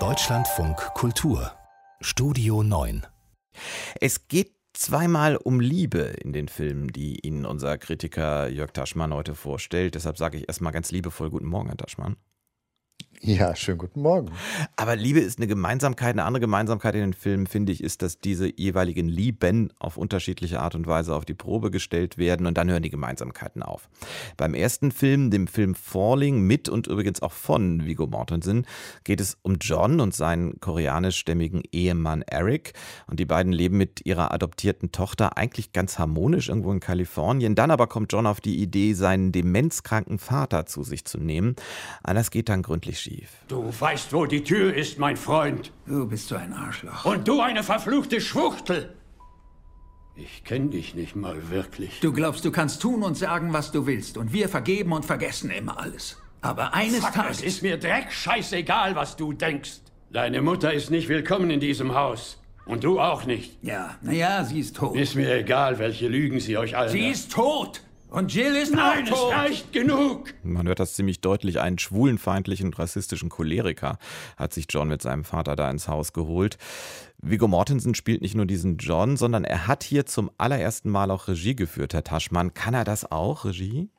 Deutschlandfunk Kultur Studio 9 Es geht zweimal um Liebe in den Filmen, die Ihnen unser Kritiker Jörg Taschmann heute vorstellt. Deshalb sage ich erstmal ganz liebevoll Guten Morgen, Herr Taschmann. Ja, schönen guten Morgen. Aber Liebe ist eine Gemeinsamkeit. Eine andere Gemeinsamkeit in den Filmen, finde ich, ist, dass diese jeweiligen Lieben auf unterschiedliche Art und Weise auf die Probe gestellt werden und dann hören die Gemeinsamkeiten auf. Beim ersten Film, dem Film Falling, mit und übrigens auch von Viggo Mortensen, geht es um John und seinen koreanischstämmigen Ehemann Eric. Und die beiden leben mit ihrer adoptierten Tochter eigentlich ganz harmonisch irgendwo in Kalifornien. Dann aber kommt John auf die Idee, seinen demenzkranken Vater zu sich zu nehmen. Alles geht dann gründlich schief schief. Du weißt, wo die Tür ist, mein Freund. Du bist so ein Arschloch. Und du eine verfluchte Schwuchtel. Ich kenne dich nicht mal wirklich. Du glaubst, du kannst tun und sagen, was du willst. Und wir vergeben und vergessen immer alles. Aber eines Fuck, Tages... Es ist mir dreck scheißegal, was du denkst. Deine Mutter ist nicht willkommen in diesem Haus. Und du auch nicht. Ja, naja, sie ist tot. Ist mir egal, welche Lügen sie euch alle... Sie ist tot! Und Jill ist Nein, auch tot. es reicht genug. Man hört das ziemlich deutlich. Einen schwulenfeindlichen und rassistischen Choleriker hat sich John mit seinem Vater da ins Haus geholt. Viggo Mortensen spielt nicht nur diesen John, sondern er hat hier zum allerersten Mal auch Regie geführt, Herr Taschmann. Kann er das auch, Regie?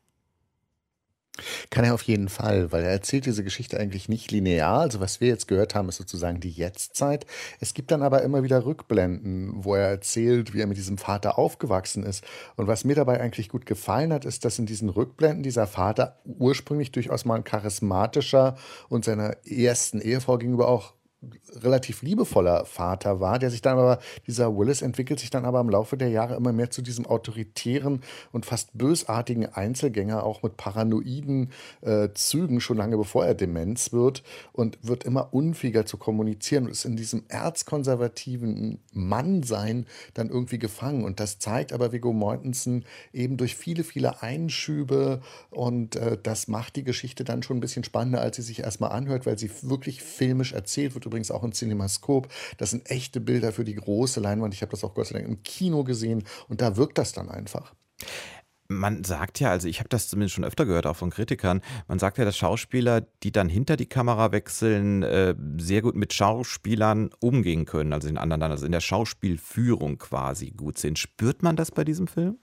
Kann er auf jeden Fall, weil er erzählt diese Geschichte eigentlich nicht linear. Also was wir jetzt gehört haben, ist sozusagen die Jetztzeit. Es gibt dann aber immer wieder Rückblenden, wo er erzählt, wie er mit diesem Vater aufgewachsen ist. Und was mir dabei eigentlich gut gefallen hat, ist, dass in diesen Rückblenden dieser Vater ursprünglich durchaus mal ein charismatischer und seiner ersten Ehefrau gegenüber auch relativ liebevoller Vater war, der sich dann aber, dieser Willis entwickelt sich dann aber im Laufe der Jahre immer mehr zu diesem autoritären und fast bösartigen Einzelgänger, auch mit paranoiden äh, Zügen, schon lange bevor er Demenz wird und wird immer unfähiger zu kommunizieren und ist in diesem erzkonservativen Mannsein dann irgendwie gefangen. Und das zeigt aber Viggo Mortensen eben durch viele, viele Einschübe und äh, das macht die Geschichte dann schon ein bisschen spannender, als sie sich erstmal anhört, weil sie wirklich filmisch erzählt wird, übrigens auch in Cinemascope. Das sind echte Bilder für die große Leinwand. Ich habe das auch Gott sei Dank im Kino gesehen und da wirkt das dann einfach. Man sagt ja, also ich habe das zumindest schon öfter gehört, auch von Kritikern, man sagt ja, dass Schauspieler, die dann hinter die Kamera wechseln, äh, sehr gut mit Schauspielern umgehen können, also in anderen, also in der Schauspielführung quasi gut sind. Spürt man das bei diesem Film?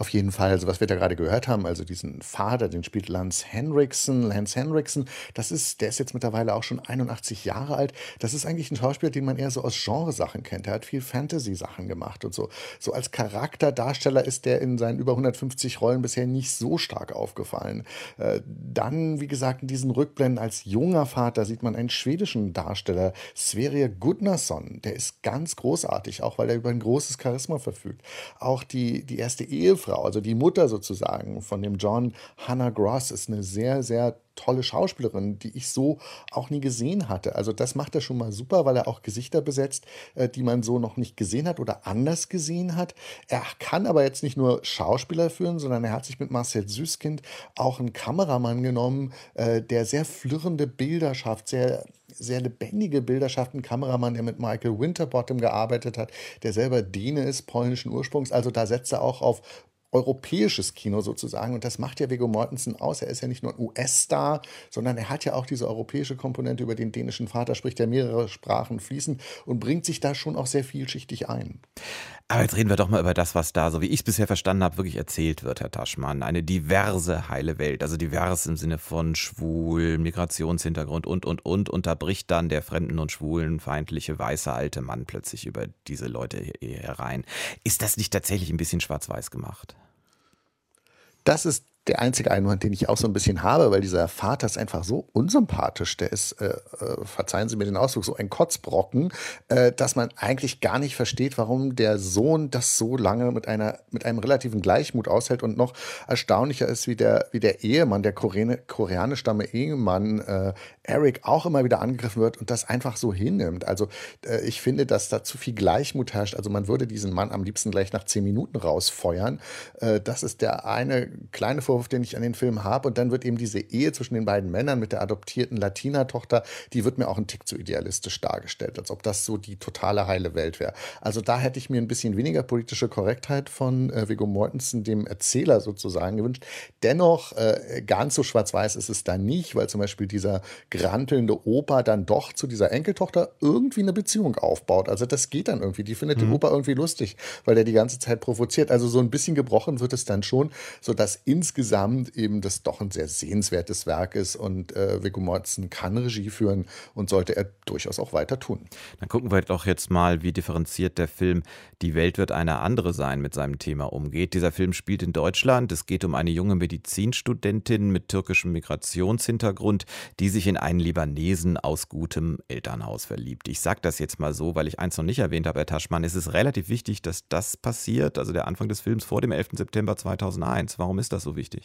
Auf jeden Fall, also was wir da gerade gehört haben, also diesen Vater, den spielt Lance Henriksen. Lance Henriksen, das ist, der ist jetzt mittlerweile auch schon 81 Jahre alt. Das ist eigentlich ein Schauspieler, den man eher so aus Genresachen kennt. Er hat viel Fantasy-Sachen gemacht und so. So als Charakterdarsteller ist der in seinen über 150 Rollen bisher nicht so stark aufgefallen. Äh, dann, wie gesagt, in diesen Rückblenden als junger Vater sieht man einen schwedischen Darsteller, Sverre Gudnason. Der ist ganz großartig, auch weil er über ein großes Charisma verfügt. Auch die, die erste Ehefrau, also die Mutter sozusagen von dem John, Hannah Gross, ist eine sehr, sehr tolle Schauspielerin, die ich so auch nie gesehen hatte. Also das macht er schon mal super, weil er auch Gesichter besetzt, äh, die man so noch nicht gesehen hat oder anders gesehen hat. Er kann aber jetzt nicht nur Schauspieler führen, sondern er hat sich mit Marcel Süßkind auch einen Kameramann genommen, äh, der sehr flirrende Bilder schafft, sehr sehr lebendige Bilder schafft. Ein Kameramann, der mit Michael Winterbottom gearbeitet hat, der selber Däne ist, polnischen Ursprungs. Also da setzt er auch auf europäisches Kino sozusagen. Und das macht ja Viggo Mortensen aus. Er ist ja nicht nur ein US-Star, sondern er hat ja auch diese europäische Komponente über den dänischen Vater, spricht ja mehrere Sprachen fließend und bringt sich da schon auch sehr vielschichtig ein. Aber jetzt reden wir doch mal über das, was da, so wie ich es bisher verstanden habe, wirklich erzählt wird, Herr Taschmann. Eine diverse heile Welt. Also divers im Sinne von schwul, Migrationshintergrund und, und, und. Und da bricht dann der fremden- und schwulenfeindliche weiße alte Mann plötzlich über diese Leute herein. Ist das nicht tatsächlich ein bisschen schwarz-weiß gemacht? Das ist der einzige Einwand, den ich auch so ein bisschen habe, weil dieser Vater ist einfach so unsympathisch. Der ist, äh, äh, verzeihen Sie mir den Ausdruck, so ein Kotzbrocken, äh, dass man eigentlich gar nicht versteht, warum der Sohn das so lange mit einer mit einem relativen Gleichmut aushält und noch erstaunlicher ist, wie der wie der Ehemann, der Koreane, koreanischstamme Ehemann äh, Eric auch immer wieder angegriffen wird und das einfach so hinnimmt. Also äh, ich finde, dass da zu viel Gleichmut herrscht. Also man würde diesen Mann am liebsten gleich nach zehn Minuten rausfeuern. Äh, das ist der eine kleine Vorwurf Vorwurf, den ich an den Film habe. Und dann wird eben diese Ehe zwischen den beiden Männern mit der adoptierten Latina-Tochter, die wird mir auch ein Tick zu idealistisch dargestellt, als ob das so die totale heile Welt wäre. Also da hätte ich mir ein bisschen weniger politische Korrektheit von äh, Viggo Mortensen, dem Erzähler sozusagen, gewünscht. Dennoch, äh, ganz so schwarz-weiß ist es da nicht, weil zum Beispiel dieser grantelnde Opa dann doch zu dieser Enkeltochter irgendwie eine Beziehung aufbaut. Also das geht dann irgendwie. Die findet mhm. den Opa irgendwie lustig, weil der die ganze Zeit provoziert. Also so ein bisschen gebrochen wird es dann schon, sodass insgesamt eben das doch ein sehr sehenswertes Werk ist und äh, Viggo Mortensen kann Regie führen und sollte er durchaus auch weiter tun. Dann gucken wir doch jetzt mal, wie differenziert der Film Die Welt wird eine andere sein mit seinem Thema umgeht. Dieser Film spielt in Deutschland. Es geht um eine junge Medizinstudentin mit türkischem Migrationshintergrund, die sich in einen Libanesen aus gutem Elternhaus verliebt. Ich sage das jetzt mal so, weil ich eins noch nicht erwähnt habe, Herr Taschmann. Es ist relativ wichtig, dass das passiert, also der Anfang des Films vor dem 11. September 2001. Warum ist das so wichtig? Äh,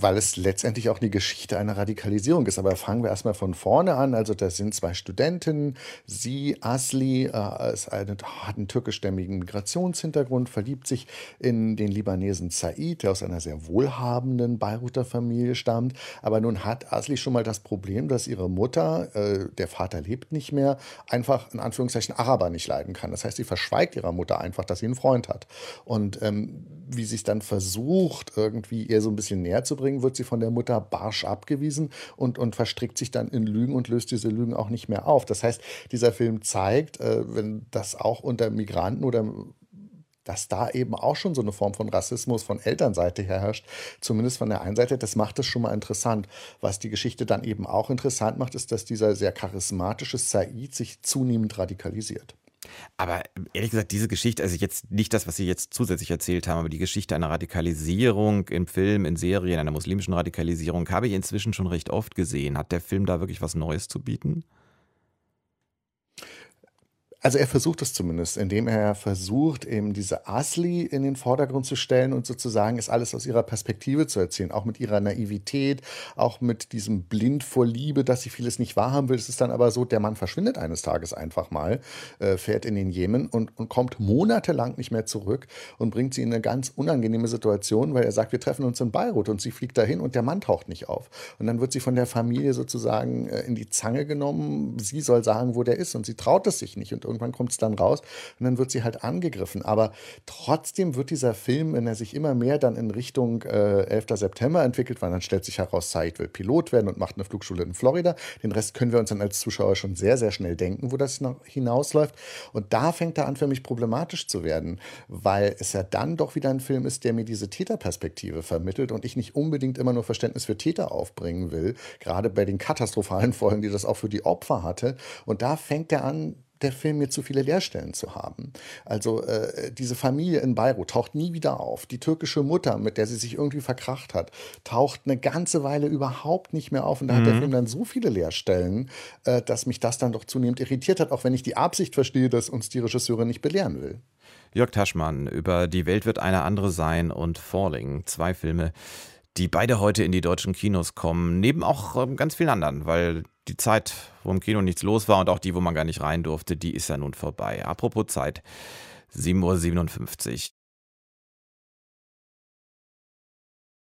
weil es letztendlich auch eine Geschichte einer Radikalisierung ist. Aber fangen wir erstmal von vorne an. Also das sind zwei Studentinnen. Sie, Asli, äh, ist hat einen türkischstämmigen Migrationshintergrund, verliebt sich in den Libanesen Said, der aus einer sehr wohlhabenden Beiruter Familie stammt. Aber nun hat Asli schon mal das Problem, dass ihre Mutter, äh, der Vater lebt nicht mehr, einfach in Anführungszeichen Araber nicht leiden kann. Das heißt, sie verschweigt ihrer Mutter einfach, dass sie einen Freund hat. Und ähm, wie es dann versucht, irgendwie ihr so ein bisschen näher zu bringen, wird sie von der Mutter barsch abgewiesen und, und verstrickt sich dann in Lügen und löst diese Lügen auch nicht mehr auf. Das heißt, dieser Film zeigt, äh, wenn das auch unter Migranten oder dass da eben auch schon so eine Form von Rassismus von Elternseite her herrscht, zumindest von der einen Seite, das macht es schon mal interessant. Was die Geschichte dann eben auch interessant macht, ist, dass dieser sehr charismatische Said sich zunehmend radikalisiert. Aber ehrlich gesagt, diese Geschichte, also jetzt nicht das, was Sie jetzt zusätzlich erzählt haben, aber die Geschichte einer Radikalisierung im Film, in Serien, einer muslimischen Radikalisierung, habe ich inzwischen schon recht oft gesehen. Hat der Film da wirklich was Neues zu bieten? Also er versucht es zumindest, indem er versucht, eben diese Asli in den Vordergrund zu stellen und sozusagen es alles aus ihrer Perspektive zu erzählen, auch mit ihrer Naivität, auch mit diesem Blind vor Liebe, dass sie vieles nicht wahrhaben will. Es ist dann aber so, der Mann verschwindet eines Tages einfach mal, äh, fährt in den Jemen und, und kommt monatelang nicht mehr zurück und bringt sie in eine ganz unangenehme Situation, weil er sagt, wir treffen uns in Beirut und sie fliegt dahin und der Mann taucht nicht auf. Und dann wird sie von der Familie sozusagen äh, in die Zange genommen. Sie soll sagen, wo der ist und sie traut es sich nicht und irgendwann kommt es dann raus und dann wird sie halt angegriffen. Aber trotzdem wird dieser Film, wenn er sich immer mehr dann in Richtung äh, 11. September entwickelt, weil dann stellt sich heraus, Said will Pilot werden und macht eine Flugschule in Florida. Den Rest können wir uns dann als Zuschauer schon sehr, sehr schnell denken, wo das hinausläuft. Und da fängt er an für mich problematisch zu werden, weil es ja dann doch wieder ein Film ist, der mir diese Täterperspektive vermittelt und ich nicht unbedingt immer nur Verständnis für Täter aufbringen will, gerade bei den katastrophalen Folgen, die das auch für die Opfer hatte. Und da fängt er an, der Film mir zu viele Leerstellen zu haben. Also äh, diese Familie in Beirut taucht nie wieder auf. Die türkische Mutter, mit der sie sich irgendwie verkracht hat, taucht eine ganze Weile überhaupt nicht mehr auf. Und da mhm. hat der mhm. Film dann so viele Leerstellen, äh, dass mich das dann doch zunehmend irritiert hat, auch wenn ich die Absicht verstehe, dass uns die Regisseurin nicht belehren will. Jörg Taschmann über Die Welt wird eine andere sein und Falling. Zwei Filme, die beide heute in die deutschen Kinos kommen, neben auch ähm, ganz vielen anderen, weil die Zeit, wo im Kino nichts los war und auch die, wo man gar nicht rein durfte, die ist ja nun vorbei. Apropos Zeit, 7.57 Uhr.